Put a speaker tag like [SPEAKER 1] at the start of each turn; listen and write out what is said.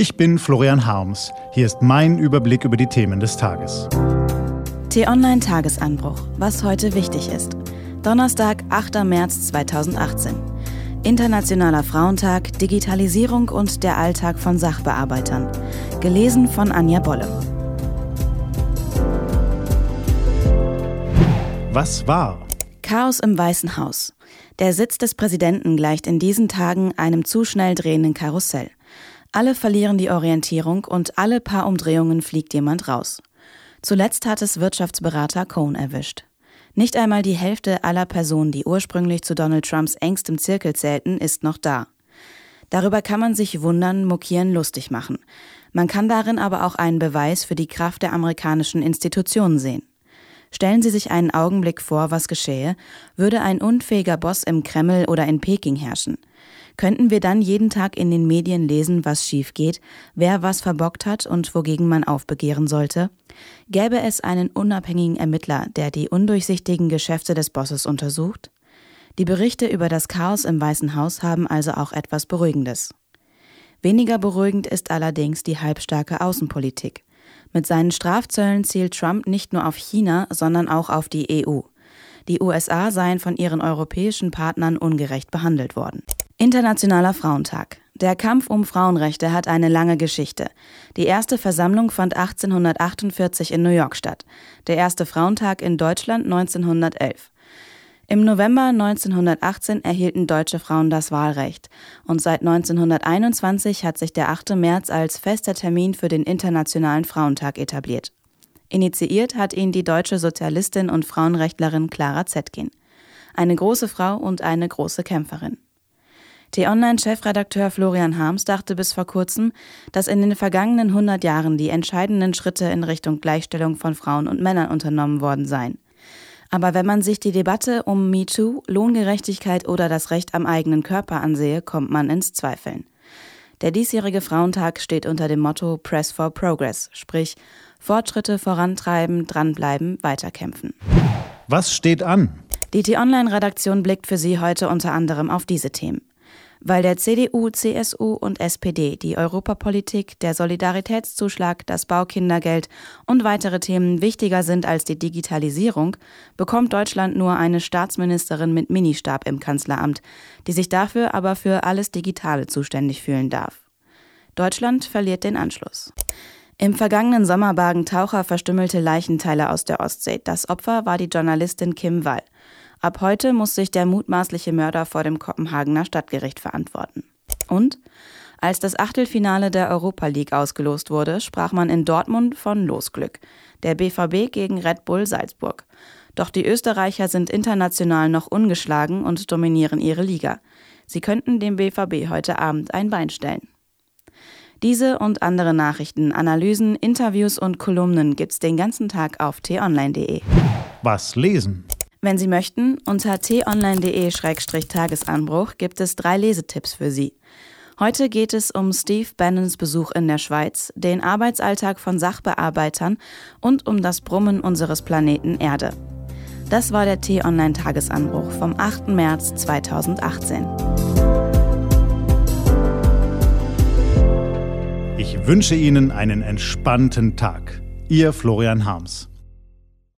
[SPEAKER 1] Ich bin Florian Harms. Hier ist mein Überblick über die Themen des Tages.
[SPEAKER 2] T-Online Tagesanbruch. Was heute wichtig ist. Donnerstag, 8. März 2018. Internationaler Frauentag, Digitalisierung und der Alltag von Sachbearbeitern. Gelesen von Anja Bolle.
[SPEAKER 1] Was war?
[SPEAKER 2] Chaos im Weißen Haus. Der Sitz des Präsidenten gleicht in diesen Tagen einem zu schnell drehenden Karussell. Alle verlieren die Orientierung und alle paar Umdrehungen fliegt jemand raus. Zuletzt hat es Wirtschaftsberater Cohn erwischt. Nicht einmal die Hälfte aller Personen, die ursprünglich zu Donald Trumps engstem Zirkel zählten, ist noch da. Darüber kann man sich wundern, mokieren, lustig machen. Man kann darin aber auch einen Beweis für die Kraft der amerikanischen Institutionen sehen. Stellen Sie sich einen Augenblick vor, was geschähe, würde ein unfähiger Boss im Kreml oder in Peking herrschen. Könnten wir dann jeden Tag in den Medien lesen, was schief geht, wer was verbockt hat und wogegen man aufbegehren sollte? Gäbe es einen unabhängigen Ermittler, der die undurchsichtigen Geschäfte des Bosses untersucht? Die Berichte über das Chaos im Weißen Haus haben also auch etwas Beruhigendes. Weniger beruhigend ist allerdings die halbstarke Außenpolitik. Mit seinen Strafzöllen zielt Trump nicht nur auf China, sondern auch auf die EU. Die USA seien von ihren europäischen Partnern ungerecht behandelt worden. Internationaler Frauentag. Der Kampf um Frauenrechte hat eine lange Geschichte. Die erste Versammlung fand 1848 in New York statt, der erste Frauentag in Deutschland 1911. Im November 1918 erhielten deutsche Frauen das Wahlrecht und seit 1921 hat sich der 8. März als fester Termin für den Internationalen Frauentag etabliert. Initiiert hat ihn die deutsche Sozialistin und Frauenrechtlerin Clara Zetkin. Eine große Frau und eine große Kämpferin. T-Online-Chefredakteur Florian Harms dachte bis vor kurzem, dass in den vergangenen 100 Jahren die entscheidenden Schritte in Richtung Gleichstellung von Frauen und Männern unternommen worden seien. Aber wenn man sich die Debatte um MeToo, Lohngerechtigkeit oder das Recht am eigenen Körper ansehe, kommt man ins Zweifeln. Der diesjährige Frauentag steht unter dem Motto Press for Progress, sprich Fortschritte vorantreiben, dranbleiben, weiterkämpfen.
[SPEAKER 1] Was steht an?
[SPEAKER 2] Die T-Online-Redaktion blickt für Sie heute unter anderem auf diese Themen weil der CDU, CSU und SPD die Europapolitik, der Solidaritätszuschlag, das Baukindergeld und weitere Themen wichtiger sind als die Digitalisierung, bekommt Deutschland nur eine Staatsministerin mit Ministab im Kanzleramt, die sich dafür aber für alles Digitale zuständig fühlen darf. Deutschland verliert den Anschluss. Im vergangenen Sommer bargen Taucher verstümmelte Leichenteile aus der Ostsee. Das Opfer war die Journalistin Kim Wall. Ab heute muss sich der mutmaßliche Mörder vor dem Kopenhagener Stadtgericht verantworten. Und als das Achtelfinale der Europa League ausgelost wurde, sprach man in Dortmund von Losglück. Der BVB gegen Red Bull Salzburg. Doch die Österreicher sind international noch ungeschlagen und dominieren ihre Liga. Sie könnten dem BVB heute Abend ein Bein stellen. Diese und andere Nachrichten, Analysen, Interviews und Kolumnen gibt's den ganzen Tag auf t-online.de.
[SPEAKER 1] Was lesen?
[SPEAKER 2] Wenn Sie möchten, unter t-online.de-tagesanbruch gibt es drei Lesetipps für Sie. Heute geht es um Steve Bannons Besuch in der Schweiz, den Arbeitsalltag von Sachbearbeitern und um das Brummen unseres Planeten Erde. Das war der T-Online-Tagesanbruch vom 8. März 2018.
[SPEAKER 1] Ich wünsche Ihnen einen entspannten Tag. Ihr Florian Harms.